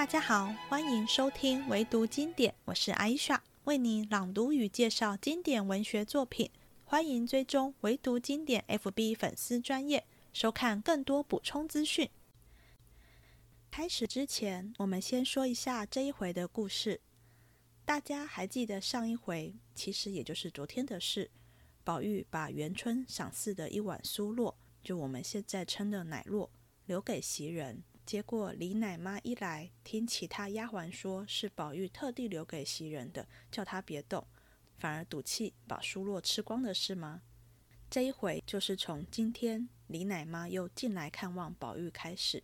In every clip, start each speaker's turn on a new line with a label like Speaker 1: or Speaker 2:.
Speaker 1: 大家好，欢迎收听唯读经典，我是艾莎，为你朗读与介绍经典文学作品。欢迎追踪唯读经典 FB 粉丝专业，收看更多补充资讯。开始之前，我们先说一下这一回的故事。大家还记得上一回，其实也就是昨天的事。宝玉把元春赏赐的一碗酥酪，就我们现在称的奶酪，留给袭人。结果李奶妈一来，听其他丫鬟说是宝玉特地留给袭人的，叫她别动，反而赌气把酥酪吃光的事吗？这一回就是从今天李奶妈又进来看望宝玉开始。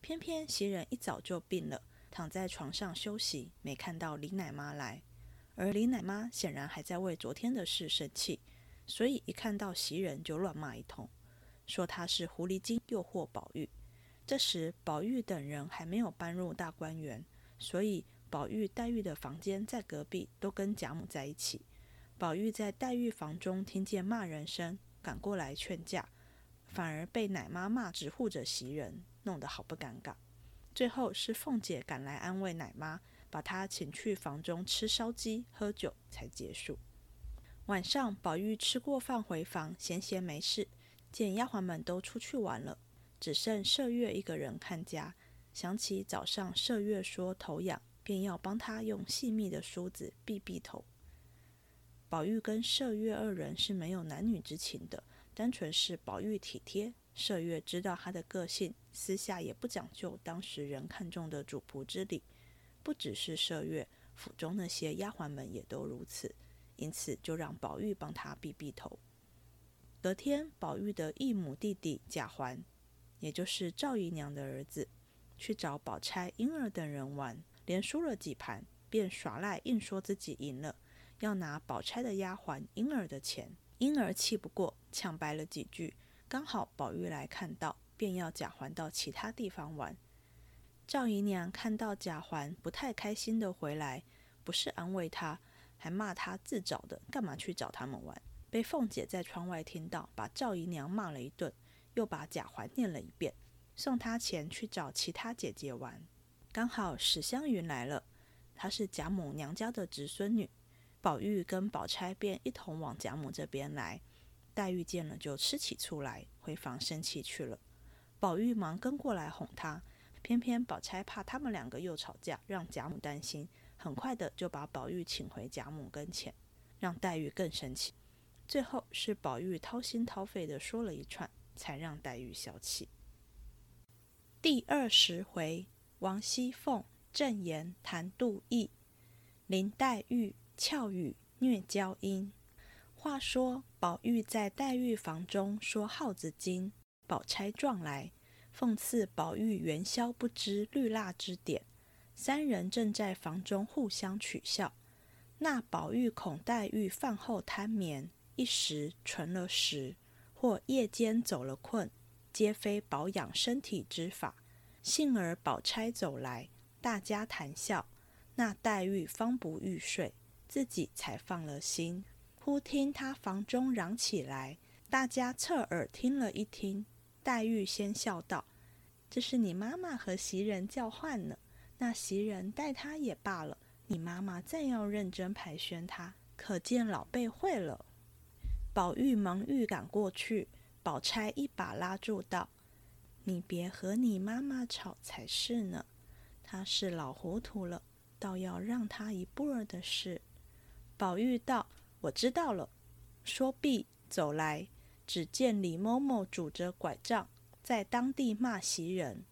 Speaker 1: 偏偏袭人一早就病了，躺在床上休息，没看到李奶妈来。而李奶妈显然还在为昨天的事生气。所以一看到袭人就乱骂一通，说她是狐狸精诱惑宝玉。这时宝玉等人还没有搬入大观园，所以宝玉、黛玉的房间在隔壁，都跟贾母在一起。宝玉在黛玉房中听见骂人声，赶过来劝架，反而被奶妈骂直护着袭人，弄得好不尴尬。最后是凤姐赶来安慰奶妈，把她请去房中吃烧鸡、喝酒，才结束。晚上，宝玉吃过饭回房，闲闲没事，见丫鬟们都出去玩了，只剩麝月一个人看家。想起早上麝月说头痒，便要帮他用细密的梳子避避头。宝玉跟麝月二人是没有男女之情的，单纯是宝玉体贴，麝月知道他的个性，私下也不讲究当时人看中的主仆之礼。不只是麝月，府中那些丫鬟们也都如此。因此，就让宝玉帮他避避头。隔天，宝玉的义母弟弟贾环，也就是赵姨娘的儿子，去找宝钗、莺儿等人玩，连输了几盘，便耍赖，硬说自己赢了，要拿宝钗的丫鬟莺儿的钱。莺儿气不过，抢白了几句。刚好宝玉来看到，便要贾环到其他地方玩。赵姨娘看到贾环不太开心的回来，不是安慰他。还骂他自找的，干嘛去找他们玩？被凤姐在窗外听到，把赵姨娘骂了一顿，又把贾环念了一遍，送他钱去找其他姐姐玩。刚好史湘云来了，她是贾母娘家的侄孙女，宝玉跟宝钗便一同往贾母这边来。黛玉见了就吃起醋来，回房生气去了。宝玉忙跟过来哄她，偏偏宝钗怕他们两个又吵架，让贾母担心。很快的就把宝玉请回贾母跟前，让黛玉更生气。最后是宝玉掏心掏肺的说了一串，才让黛玉消气。第二十回，王熙凤正言谈妒意，林黛玉俏语虐娇音。话说宝玉在黛玉房中说耗子精，宝钗撞来，讽刺宝玉元宵不知绿蜡之典。三人正在房中互相取笑，那宝玉恐黛玉饭后贪眠，一时存了食，或夜间走了困，皆非保养身体之法。幸而宝钗走来，大家谈笑，那黛玉方不欲睡，自己才放了心。忽听他房中嚷起来，大家侧耳听了一听，黛玉先笑道：“这是你妈妈和袭人叫唤呢。”那袭人待他也罢了，你妈妈再要认真排宣他，可见老辈会了。宝玉忙欲赶过去，宝钗一把拉住道：“你别和你妈妈吵才是呢，她是老糊涂了，倒要让她一步儿的事。”宝玉道：“我知道了。”说毕走来，只见李嬷嬷拄着拐杖在当地骂袭人。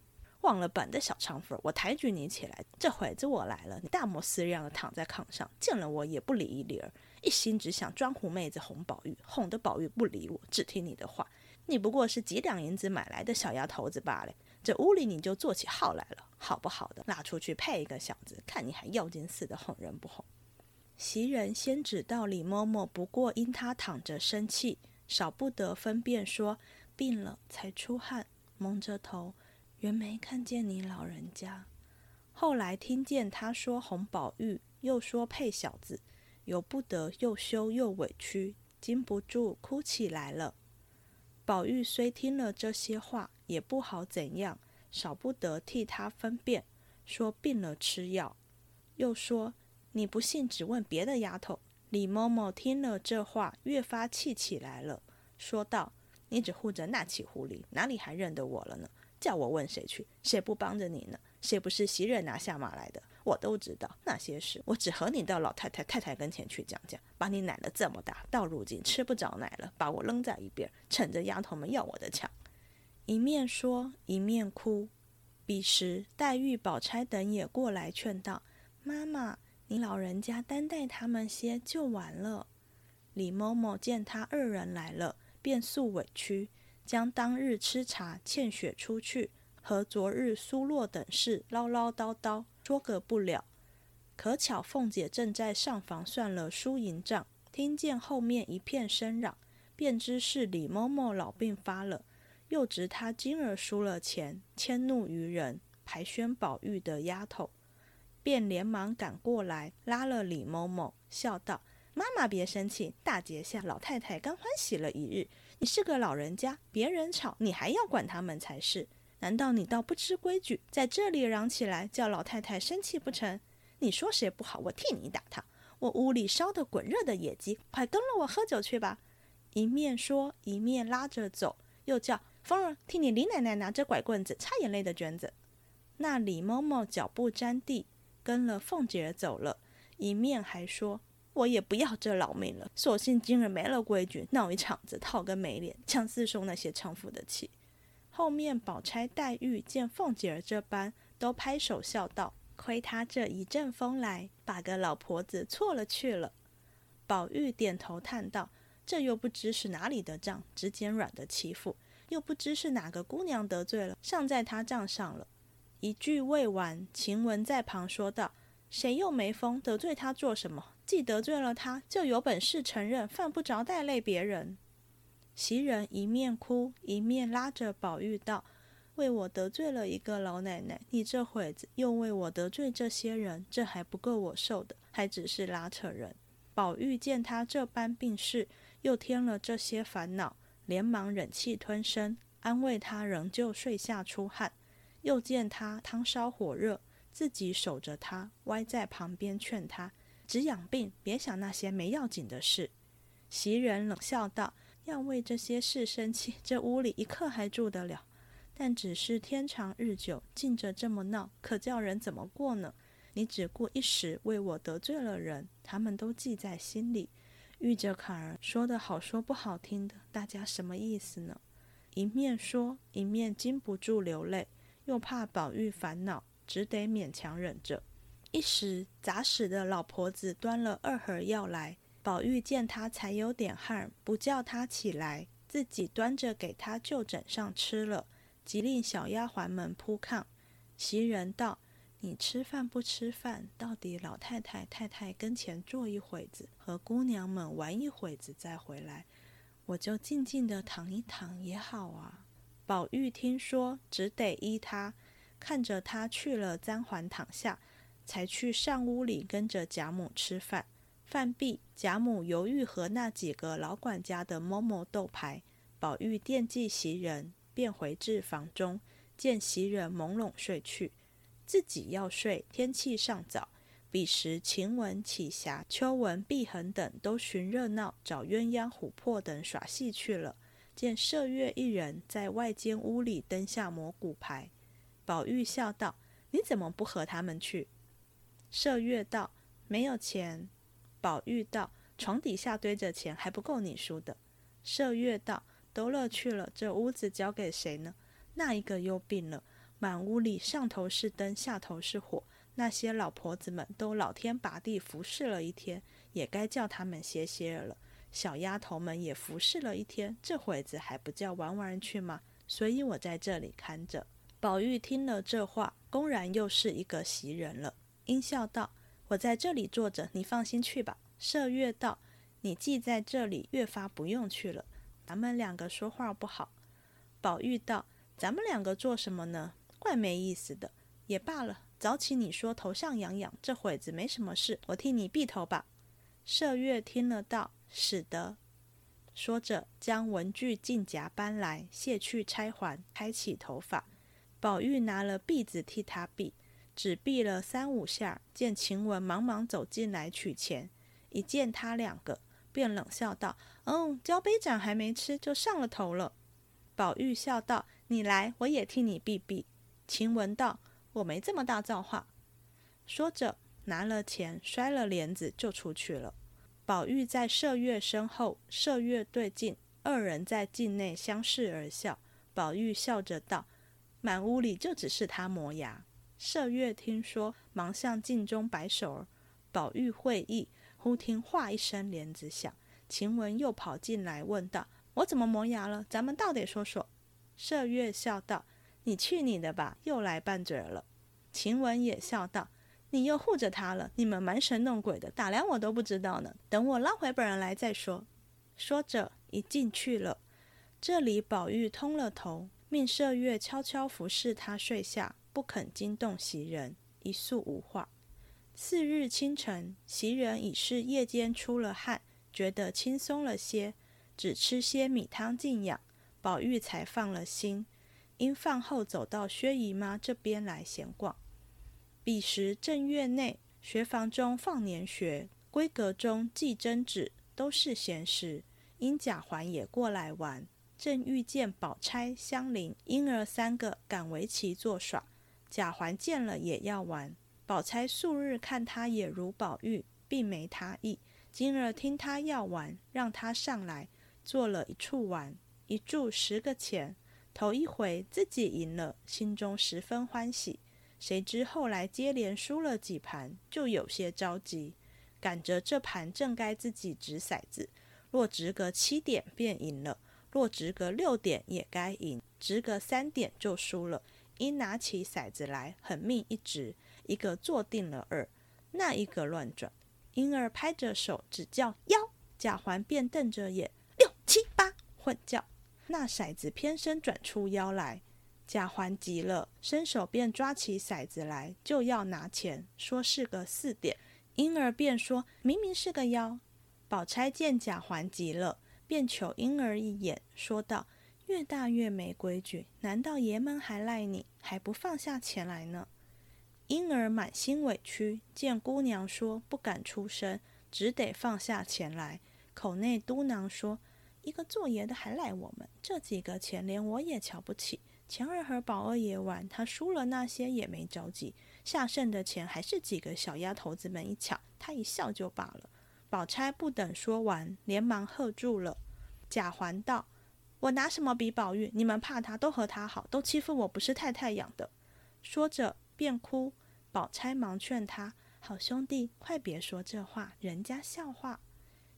Speaker 1: 忘了本的小长粉，我抬举你起来，这会子我来了，你大模斯样的躺在炕上，见了我也不理一理儿，一心只想装狐妹子哄宝玉，哄得宝玉不理我，只听你的话。你不过是几两银子买来的小丫头子罢了，这屋里你就做起号来了，好不好的？拉出去配一个小子，看你还妖精似的哄人不哄？袭人先知道李嬷嬷不过因他躺着生气，少不得分辨说病了才出汗，蒙着头。原没看见你老人家，后来听见他说哄宝玉，又说配小子，由不得又羞又委屈，禁不住哭起来了。宝玉虽听了这些话，也不好怎样，少不得替他分辨，说病了吃药。又说你不信，只问别的丫头。李嬷嬷听了这话，越发气起来了，说道：“你只护着那起狐狸，哪里还认得我了呢？叫我问谁去？谁不帮着你呢？谁不是袭人拿下马来的？我都知道那些事，我只和你到老太太、太太跟前去讲讲。把你奶了这么大，到如今吃不着奶了，把我扔在一边，趁着丫头们要我的强。”一面说一面哭。彼时黛玉、宝钗等也过来劝道：“妈妈。”你老人家担待他们些就完了。李某某见他二人来了，便诉委屈，将当日吃茶欠雪出去和昨日苏洛等事唠唠叨叨说个不了。可巧凤姐正在上房算了输赢账，听见后面一片声嚷，便知是李某某老病发了，又值他今儿输了钱，迁怒于人，排宣宝玉的丫头。便连忙赶过来，拉了李某某，笑道：“妈妈别生气，大节下老太太刚欢喜了一日，你是个老人家，别人吵你还要管他们才是。难道你倒不知规矩，在这里嚷起来，叫老太太生气不成？你说谁不好，我替你打他。我屋里烧得滚热的野鸡，快跟了我喝酒去吧！”一面说，一面拉着走，又叫风儿替你李奶奶拿着拐棍子擦眼泪的卷子。那李嬷嬷脚步沾地。跟了凤姐儿走了，一面还说：“我也不要这老命了，索性今日没了规矩，闹一场子，讨个没脸，强四受那些娼妇的气。”后面宝钗、黛玉见凤姐儿这般，都拍手笑道：“亏他这一阵风来，把个老婆子错了去了。”宝玉点头叹道：“这又不知是哪里的账，只捡软的欺负，又不知是哪个姑娘得罪了，上在他账上了。”一句未完，晴雯在旁说道：“谁又没疯？得罪他做什么？既得罪了他，就有本事承认，犯不着带累别人。”袭人一面哭，一面拉着宝玉道：“为我得罪了一个老奶奶，你这会子又为我得罪这些人，这还不够我受的，还只是拉扯人。”宝玉见他这般病势，又添了这些烦恼，连忙忍气吞声，安慰他，仍旧睡下出汗。又见他汤烧火热，自己守着他，歪在旁边劝他：“只养病，别想那些没要紧的事。”袭人冷笑道：“要为这些事生气，这屋里一刻还住得了？但只是天长日久，静着这么闹，可叫人怎么过呢？你只顾一时为我得罪了人，他们都记在心里。遇着坎儿，说的好说不好听的，大家什么意思呢？”一面说，一面禁不住流泪。又怕宝玉烦恼，只得勉强忍着。一时砸死的老婆子端了二盒药来，宝玉见他才有点汗，不叫他起来，自己端着给他就枕上吃了，即令小丫鬟们铺炕。袭人道：“你吃饭不吃饭？到底老太太、太太跟前坐一会子，和姑娘们玩一会子再回来，我就静静的躺一躺也好啊。”宝玉听说，只得依他，看着他去了簪环躺下，才去上屋里跟着贾母吃饭。饭毕，贾母犹豫和那几个老管家的嬷嬷斗牌。宝玉惦记袭人，便回至房中，见袭人朦胧睡去，自己要睡。天气尚早，彼时晴雯、启霞、秋纹、碧痕等都寻热闹，找鸳鸯、琥珀等耍戏去了。见麝月一人在外间屋里灯下磨骨牌，宝玉笑道：“你怎么不和他们去？”麝月道：“没有钱。”宝玉道：“床底下堆着钱，还不够你输的。”麝月道：“都乐去了，这屋子交给谁呢？那一个又病了，满屋里上头是灯，下头是火，那些老婆子们都老天拔地服侍了一天，也该叫他们歇歇了。”小丫头们也服侍了一天，这会子还不叫玩玩去吗？所以我在这里看着。宝玉听了这话，公然又是一个袭人了，阴笑道：“我在这里坐着，你放心去吧。”麝月道：“你既在这里，越发不用去了。咱们两个说话不好。”宝玉道：“咱们两个做什么呢？怪没意思的。也罢了，早起你说头上痒痒，这会子没什么事，我替你避头吧。”麝月听了道。使得，说着将文具进夹搬来，卸去钗环，开起头发。宝玉拿了篦子替他篦，只避了三五下，见晴雯忙忙走进来取钱，一见他两个，便冷笑道：“嗯，交杯盏还没吃，就上了头了。”宝玉笑道：“你来，我也替你避避。”晴雯道：“我没这么大造化。”说着，拿了钱，摔了帘子，就出去了。宝玉在麝月身后，麝月对镜，二人在镜内相视而笑。宝玉笑着道：“满屋里就只是他磨牙。”麝月听说，忙向镜中摆手儿。宝玉会意，忽听哗一声帘子响，晴雯又跑进来问道：“我怎么磨牙了？咱们倒得说说。”麝月笑道：“你去你的吧，又来拌嘴了。”晴雯也笑道：“你又护着他了，你们瞒神弄鬼的，打量我都不知道呢。等我捞回本人来再说。”说着，一进去了。这里宝玉通了头，命麝月悄悄服侍他睡下。不肯惊动袭人，一宿无话。次日清晨，袭人已是夜间出了汗，觉得轻松了些，只吃些米汤静养，宝玉才放了心。因饭后走到薛姨妈这边来闲逛。彼时正月内，学房中放年学，闺阁中祭针纸，都是闲时。因贾环也过来玩，正遇见宝钗、香菱、莺儿三个赶围棋作耍。贾环见了也要玩，宝钗数日看他也如宝玉，并没他意。今儿听他要玩，让他上来，做了一处玩，一注十个钱。头一回自己赢了，心中十分欢喜。谁知后来接连输了几盘，就有些着急。赶着这盘正该自己掷骰子，若掷个七点便赢了，若掷个六点也该赢，掷个三点就输了。一拿起骰子来，狠命一掷，一个坐定了二，那一个乱转。婴儿拍着手，只叫幺，贾环便瞪着眼，六七八混叫。那骰子偏生转出幺来，贾环急了，伸手便抓起骰子来，就要拿钱，说是个四点。婴儿便说明明是个幺。宝钗见贾环急了，便求婴儿一眼，说道。越大越没规矩，难道爷们还赖你，还不放下钱来呢？婴儿满心委屈，见姑娘说不敢出声，只得放下钱来，口内嘟囔说：“一个做爷的还赖我们，这几个钱连我也瞧不起。钱儿和宝二爷玩，他输了那些也没着急，下剩的钱还是几个小丫头子们一抢，他一笑就罢了。”宝钗不等说完，连忙喝住了。贾环道。我拿什么比宝玉？你们怕他，都和他好，都欺负我，不是太太养的。说着便哭。宝钗忙劝他：“好兄弟，快别说这话，人家笑话。”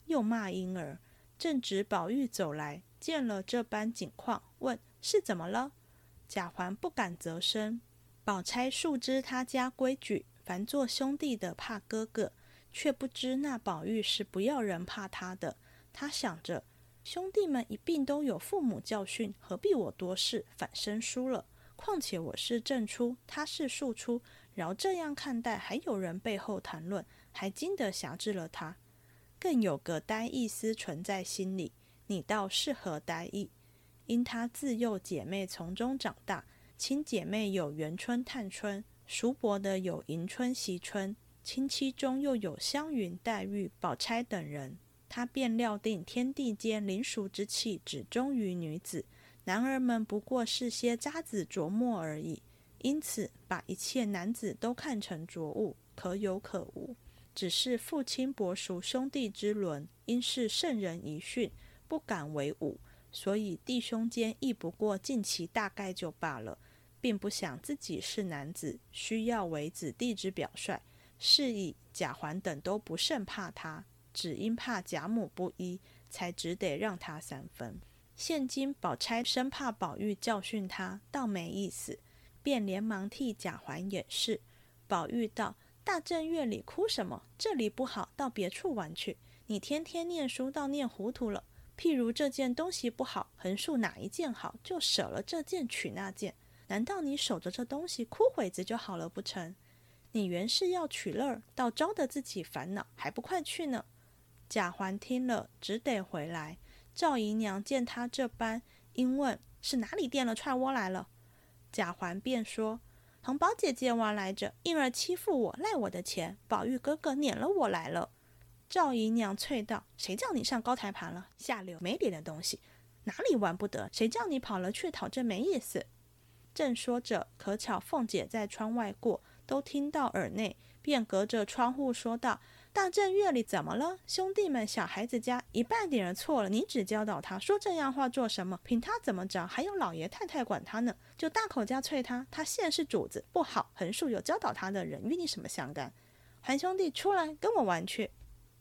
Speaker 1: 又骂婴儿。正值宝玉走来，见了这般景况，问是怎么了？贾环不敢啧声。宝钗素知他家规矩，凡做兄弟的怕哥哥，却不知那宝玉是不要人怕他的。他想着。兄弟们一并都有父母教训，何必我多事反生疏了？况且我是正出，他是庶出，饶这样看待，还有人背后谈论，还经得辖制了他，更有个呆意思存在心里。你倒是何呆意？因他自幼姐妹从中长大，亲姐妹有元春、探春，叔伯的有迎春、惜春，亲戚中又有湘云、黛玉、宝钗等人。他便料定天地间灵熟之气只忠于女子，男儿们不过是些渣子琢磨而已。因此，把一切男子都看成浊物，可有可无。只是父亲伯叔兄弟之伦，因是圣人遗训，不敢为伍，所以弟兄间亦不过尽其大概就罢了，并不想自己是男子，需要为子弟之表率。是以贾环等都不甚怕他。只因怕贾母不依，才只得让他三分。现今宝钗生怕宝玉教训他，倒没意思，便连忙替贾环掩饰。宝玉道：“大正月里哭什么？这里不好，到别处玩去。你天天念书，倒念糊涂了。譬如这件东西不好，横竖哪一件好，就舍了这件取那件。难道你守着这东西哭会子就好了不成？你原是要取乐，倒招得自己烦恼，还不快去呢？”贾环听了，只得回来。赵姨娘见他这般，因问是哪里垫了踹窝来了。贾环便说：“同宝姐姐玩来着，因儿欺负我，赖我的钱。宝玉哥哥撵了我来了。赵姨娘啐道：“谁叫你上高台盘了？下流没脸的东西，哪里玩不得？谁叫你跑了去讨这没意思？”正说着，可巧凤姐在窗外过，都听到耳内，便隔着窗户说道。大正月里怎么了？兄弟们，小孩子家一半点儿错了，你只教导他说这样话做什么？凭他怎么着？还有老爷太太管他呢，就大口家啐他。他现是主子，不好。横竖有教导他的人，与你什么相干？环兄弟出来跟我玩去。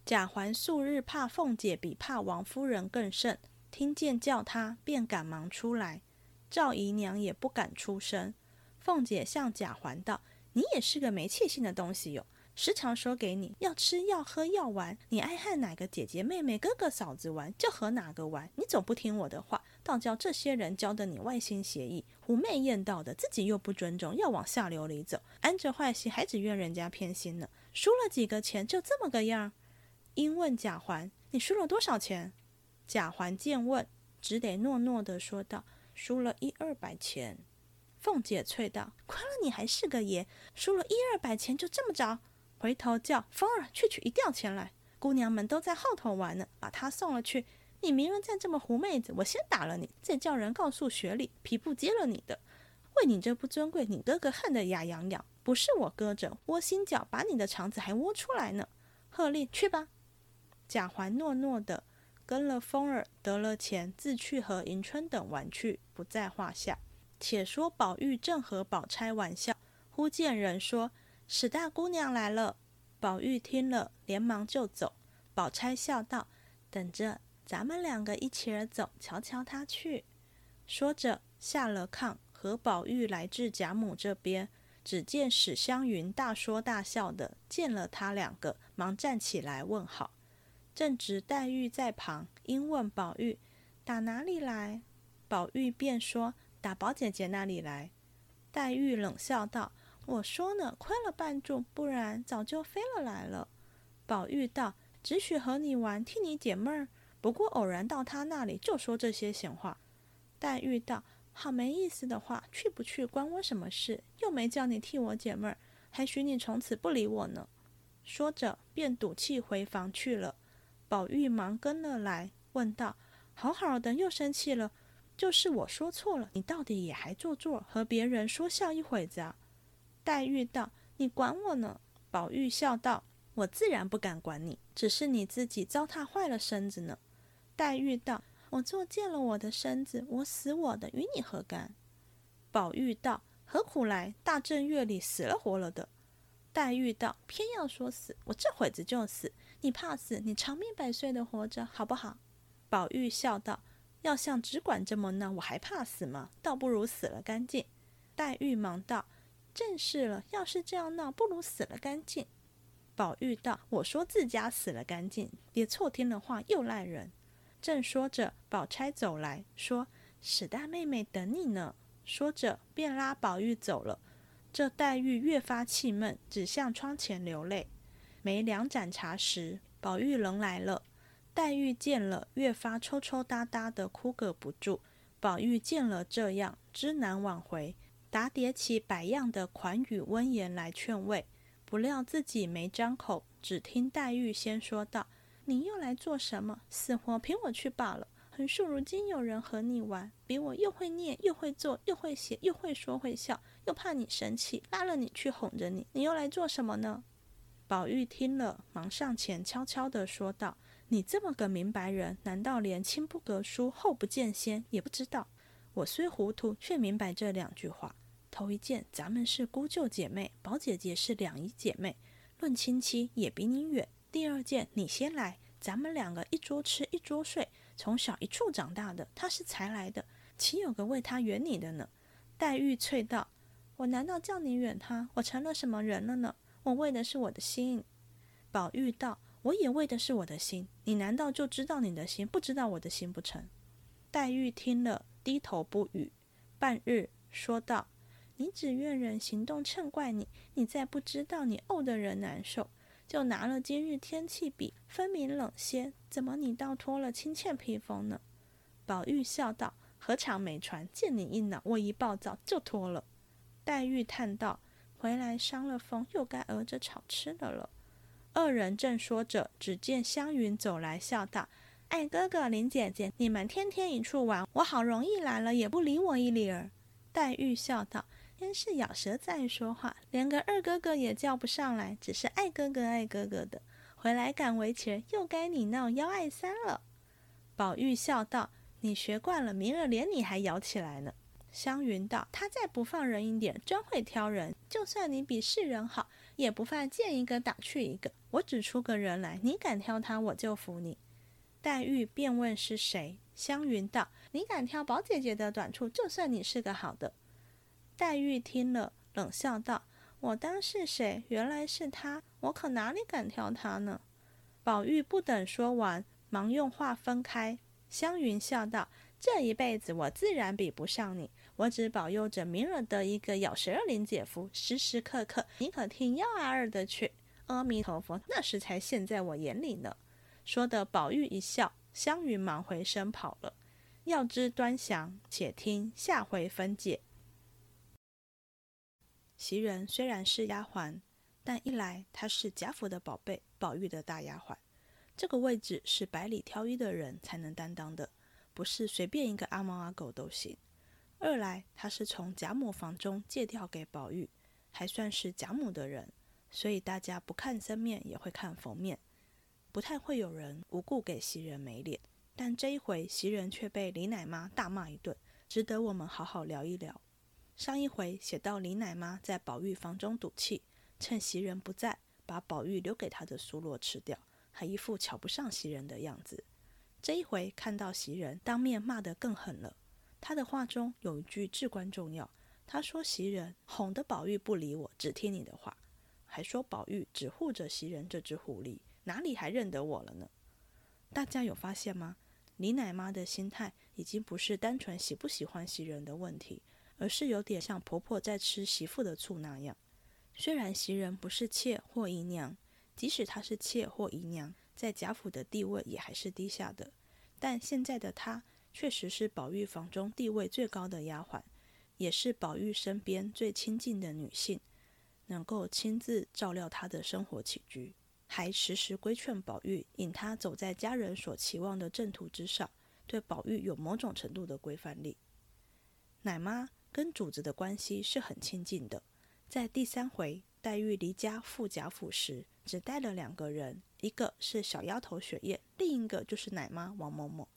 Speaker 1: 贾环素日怕凤姐比怕王夫人更甚，听见叫他，便赶忙出来。赵姨娘也不敢出声。凤姐向贾环道：“你也是个没气性的东西哟。”时常说给你要吃要喝要玩，你爱和哪个姐姐妹妹哥哥嫂子玩就和哪个玩，你总不听我的话，倒叫这些人教的你外心邪意、狐媚艳道的，自己又不尊重，要往下流里走，安着坏心还只怨人家偏心呢。输了几个钱就这么个样。因问贾环：“你输了多少钱？”贾环见问，只得诺诺的说道：“输了一二百钱。”凤姐啐道：“亏了你还是个爷，输了一二百钱就这么着？”回头叫风儿去取一吊钱来，姑娘们都在后头玩呢，把他送了去。你明儿再这么狐妹子，我先打了你，再叫人告诉雪里，皮布接了你的。为你这不尊贵，你哥哥恨得牙痒痒，不是我搁着窝心脚，把你的肠子还窝出来呢。贺令去吧。贾环诺诺的跟了风儿，得了钱，自去和迎春等玩去，不在话下。且说宝玉正和宝钗玩笑，忽见人说。史大姑娘来了，宝玉听了，连忙就走。宝钗笑道：“等着，咱们两个一起儿走，瞧瞧她去。”说着下了炕，和宝玉来至贾母这边。只见史湘云大说大笑的，见了他两个，忙站起来问好。正值黛玉在旁，因问宝玉：“打哪里来？”宝玉便说：“打宝姐姐那里来。”黛玉冷笑道。我说呢，亏了半柱，不然早就飞了来了。宝玉道：“只许和你玩，替你解闷儿。不过偶然到他那里，就说这些闲话。”黛玉道：“好没意思的话，去不去关我什么事？又没叫你替我解闷儿，还许你从此不理我呢。”说着，便赌气回房去了。宝玉忙跟了来，问道：“好好的，又生气了？就是我说错了，你到底也还做作，和别人说笑一会子啊？”黛玉道：“你管我呢？”宝玉笑道：“我自然不敢管你，只是你自己糟蹋坏了身子呢。”黛玉道：“我作贱了我的身子，我死我的，与你何干？”宝玉道：“何苦来？大正月里死了活了的。”黛玉道：“偏要说死，我这会子就死。你怕死，你长命百岁的活着，好不好？”宝玉笑道：“要像只管这么闹，我还怕死吗？倒不如死了干净。”黛玉忙道。正是了，要是这样闹，不如死了干净。宝玉道：“我说自家死了干净，别错听了话，又赖人。”正说着，宝钗走来说：“史大妹妹等你呢。”说着，便拉宝玉走了。这黛玉越发气闷，只向窗前流泪。没两盏茶时，宝玉仍来了。黛玉见了，越发抽抽搭搭的哭个不住。宝玉见了这样，知难挽回。打叠起百样的款语温言来劝慰，不料自己没张口，只听黛玉先说道：“你又来做什么？死活凭我去罢了。横竖如今有人和你玩，比我又会念又会做又会写又会说会笑，又怕你生气，拉了你去哄着你，你又来做什么呢？”宝玉听了，忙上前悄悄地说道：“你这么个明白人，难道连亲不隔书，后不见先也不知道？我虽糊涂，却明白这两句话。”头一件，咱们是姑舅姐妹，宝姐姐是两姨姐妹，论亲戚也比你远。第二件，你先来，咱们两个一桌吃一桌睡，从小一处长大的，她是才来的，岂有个为她远你的呢？黛玉啐道：“我难道叫你远她？我成了什么人了呢？我为的是我的心。”宝玉道：“我也为的是我的心，你难道就知道你的心，不知道我的心不成？”黛玉听了，低头不语，半日说道。你只怨人行动趁怪你，你再不知道你怄的人难受，就拿了今日天气比，分明冷些，怎么你倒脱了亲切披风呢？宝玉笑道：“何尝没穿？见你一恼，我一暴躁就脱了。”黛玉叹道：“回来伤了风，又该熬着炒吃的了。”二人正说着，只见湘云走来，笑道：“爱哥哥、林姐姐，你们天天一处玩，我好容易来了，也不理我一理儿。”黛玉笑道：“真是咬舌子爱说话，连个二哥哥也叫不上来，只是爱哥哥、爱哥哥的。回来赶围棋，又该你闹幺爱三了。”宝玉笑道：“你学惯了，明儿连你还咬起来呢。”湘云道：“他再不放人一点，真会挑人。就算你比世人好，也不犯见一个打去一个。我只出个人来，你敢挑他，我就服你。”黛玉便问是谁。湘云道：“你敢挑宝姐姐的短处，就算你是个好的。”黛玉听了，冷笑道：“我当是谁？原来是他，我可哪里敢挑他呢？”宝玉不等说完，忙用话分开。湘云笑道：“这一辈子我自然比不上你。”我只保佑着明儿得一个咬舌儿林姐夫，时时刻刻你可听幺阿二的去。阿弥陀佛，那时才现在我眼里呢。说的宝玉一笑，湘云忙回身跑了。要知端详，且听下回分解。袭人虽然是丫鬟，但一来她是贾府的宝贝，宝玉的大丫鬟，这个位置是百里挑一的人才能担当的，不是随便一个阿猫阿狗都行。二来，他是从贾母房中借调给宝玉，还算是贾母的人，所以大家不看僧面也会看佛面，不太会有人无故给袭人没脸。但这一回，袭人却被李奶妈大骂一顿，值得我们好好聊一聊。上一回写到李奶妈在宝玉房中赌气，趁袭人不在，把宝玉留给她的酥萝吃掉，还一副瞧不上袭人的样子。这一回看到袭人，当面骂得更狠了。他的话中有一句至关重要，他说：“袭人哄得宝玉不理我，只听你的话。”还说宝玉只护着袭人这只狐狸，哪里还认得我了呢？大家有发现吗？李奶妈的心态已经不是单纯喜不喜欢袭人的问题，而是有点像婆婆在吃媳妇的醋那样。虽然袭人不是妾或姨娘，即使她是妾或姨娘，在贾府的地位也还是低下的，但现在的她。确实是宝玉房中地位最高的丫鬟，也是宝玉身边最亲近的女性，能够亲自照料他的生活起居，还时时规劝宝玉，引他走在家人所期望的正途之上，对宝玉有某种程度的规范力。奶妈跟主子的关系是很亲近的，在第三回黛玉离家赴贾府时，只带了两个人，一个是小丫头雪雁，另一个就是奶妈王嬷嬷。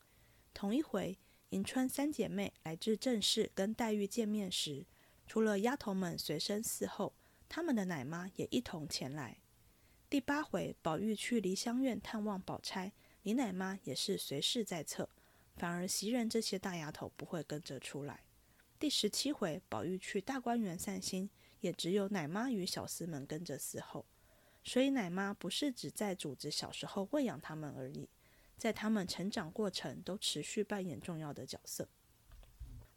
Speaker 1: 同一回，迎春三姐妹来至正室跟黛玉见面时，除了丫头们随身伺候，他们的奶妈也一同前来。第八回，宝玉去梨香院探望宝钗，李奶妈也是随侍在侧，反而袭人这些大丫头不会跟着出来。第十七回，宝玉去大观园散心，也只有奶妈与小厮们跟着伺候，所以奶妈不是只在主子小时候喂养他们而已。在他们成长过程都持续扮演重要的角色。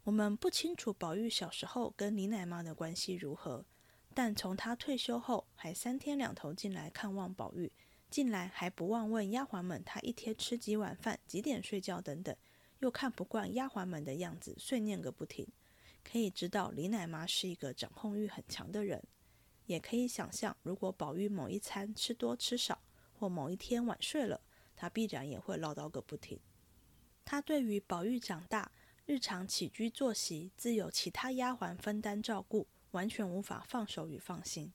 Speaker 1: 我们不清楚宝玉小时候跟李奶妈的关系如何，但从他退休后还三天两头进来看望宝玉，进来还不忘问丫鬟们他一天吃几碗饭、几点睡觉等等，又看不惯丫鬟们的样子，碎念个不停。可以知道李奶妈是一个掌控欲很强的人，也可以想象，如果宝玉某一餐吃多吃少，或某一天晚睡了。他必然也会唠叨个不停。他对于宝玉长大、日常起居作息自有其他丫鬟分担照顾，完全无法放手与放心。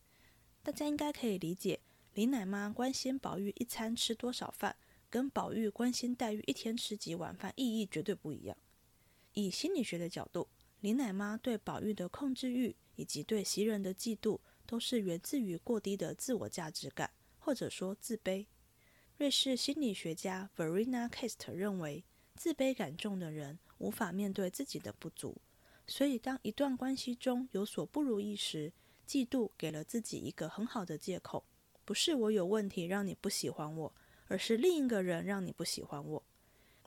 Speaker 1: 大家应该可以理解，李奶妈关心宝玉一餐吃多少饭，跟宝玉关心黛玉一天吃几碗饭意义绝对不一样。以心理学的角度，李奶妈对宝玉的控制欲以及对袭人的嫉妒，都是源自于过低的自我价值感，或者说自卑。瑞士心理学家 Verena Kast 认为，自卑感重的人无法面对自己的不足，所以当一段关系中有所不如意时，嫉妒给了自己一个很好的借口：不是我有问题让你不喜欢我，而是另一个人让你不喜欢我，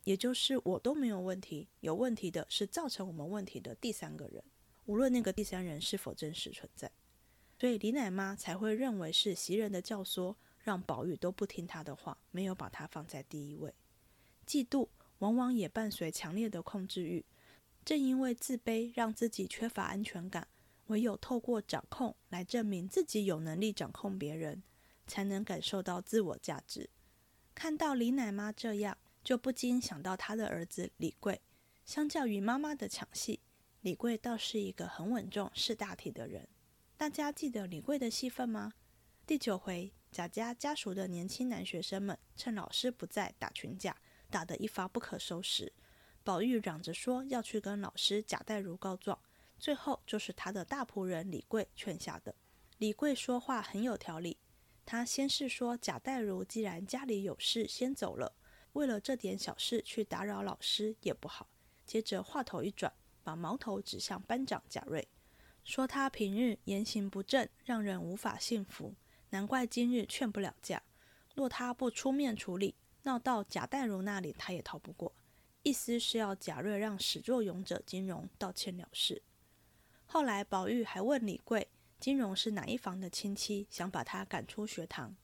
Speaker 1: 也就是我都没有问题，有问题的是造成我们问题的第三个人，无论那个第三人是否真实存在。所以李奶妈才会认为是袭人的教唆。让宝玉都不听他的话，没有把他放在第一位。嫉妒往往也伴随强烈的控制欲，正因为自卑让自己缺乏安全感，唯有透过掌控来证明自己有能力掌控别人，才能感受到自我价值。看到李奶妈这样，就不禁想到他的儿子李贵。相较于妈妈的抢戏，李贵倒是一个很稳重、识大体的人。大家记得李贵的戏份吗？第九回，贾家家属的年轻男学生们趁老师不在打群架，打得一发不可收拾。宝玉嚷着说要去跟老师贾代儒告状，最后就是他的大仆人李贵劝下的。李贵说话很有条理，他先是说贾代儒既然家里有事先走了，为了这点小事去打扰老师也不好。接着话头一转，把矛头指向班长贾瑞，说他平日言行不正，让人无法信服，难怪今日劝不了架。若他不出面处理，闹到贾代儒那里，他也逃不过。意思是要贾瑞让始作俑者金荣道歉了事。后来宝玉还问李贵，金荣是哪一房的亲戚，想把他赶出学堂。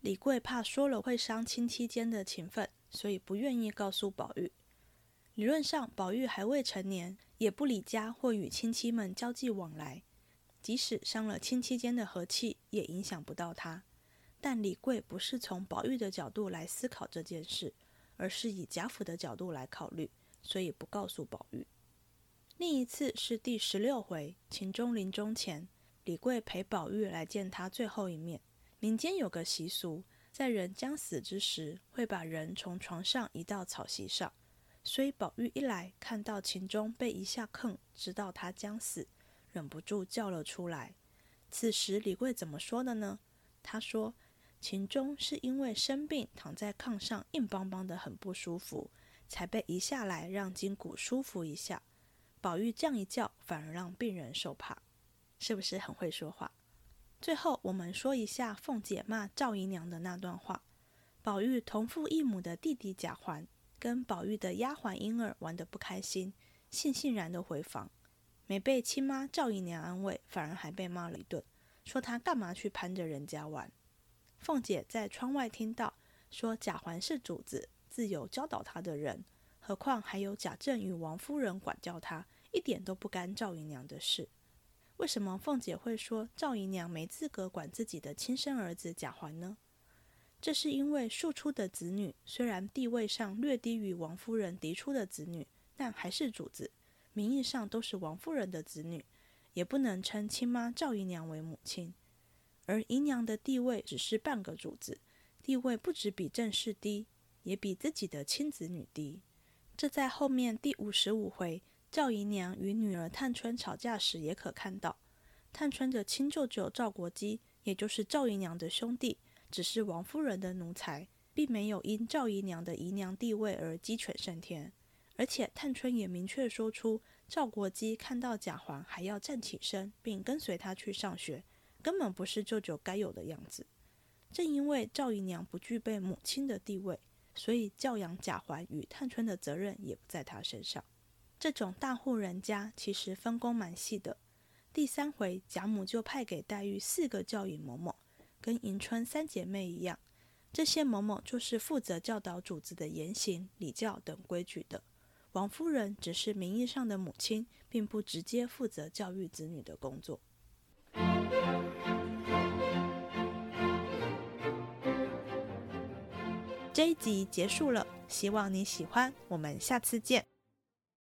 Speaker 1: 李贵怕说了会伤亲戚间的情分，所以不愿意告诉宝玉。理论上，宝玉还未成年，也不理家或与亲戚们交际往来，即使伤了亲戚间的和气，也影响不到他。但李贵不是从宝玉的角度来思考这件事。而是以贾府的角度来考虑，所以不告诉宝玉。另一次是第十六回，秦钟临终前，李贵陪宝玉来见他最后一面。民间有个习俗，在人将死之时，会把人从床上移到草席上。所以宝玉一来，看到秦钟被一下坑，知道他将死，忍不住叫了出来。此时李贵怎么说的呢？他说。秦钟是因为生病躺在炕上硬邦邦的很不舒服，才被移下来让筋骨舒服一下。宝玉这样一叫，反而让病人受怕，是不是很会说话？最后我们说一下凤姐骂赵姨娘的那段话。宝玉同父异母的弟弟贾环跟宝玉的丫鬟莺儿玩得不开心，悻悻然的回房，没被亲妈赵姨娘安慰，反而还被骂了一顿，说他干嘛去攀着人家玩。凤姐在窗外听到，说贾环是主子，自有教导他的人，何况还有贾政与王夫人管教他，一点都不干赵姨娘的事。为什么凤姐会说赵姨娘没资格管自己的亲生儿子贾环呢？这是因为庶出的子女虽然地位上略低于王夫人嫡出的子女，但还是主子，名义上都是王夫人的子女，也不能称亲妈赵姨娘为母亲。而姨娘的地位只是半个主子，地位不止比正室低，也比自己的亲子女低。这在后面第五十五回赵姨娘与女儿探春吵架时也可看到。探春的亲舅舅赵国基，也就是赵姨娘的兄弟，只是王夫人的奴才，并没有因赵姨娘的姨娘地位而鸡犬升天。而且探春也明确说出，赵国基看到贾环还要站起身，并跟随他去上学。根本不是舅舅该有的样子。正因为赵姨娘不具备母亲的地位，所以教养贾环与探春的责任也不在她身上。这种大户人家其实分工蛮细的。第三回贾母就派给黛玉四个教引嬷嬷，跟迎春三姐妹一样。这些嬷嬷就是负责教导主子的言行礼教等规矩的。王夫人只是名义上的母亲，并不直接负责教育子女的工作。这一集结束了，希望你喜欢，我们下次见。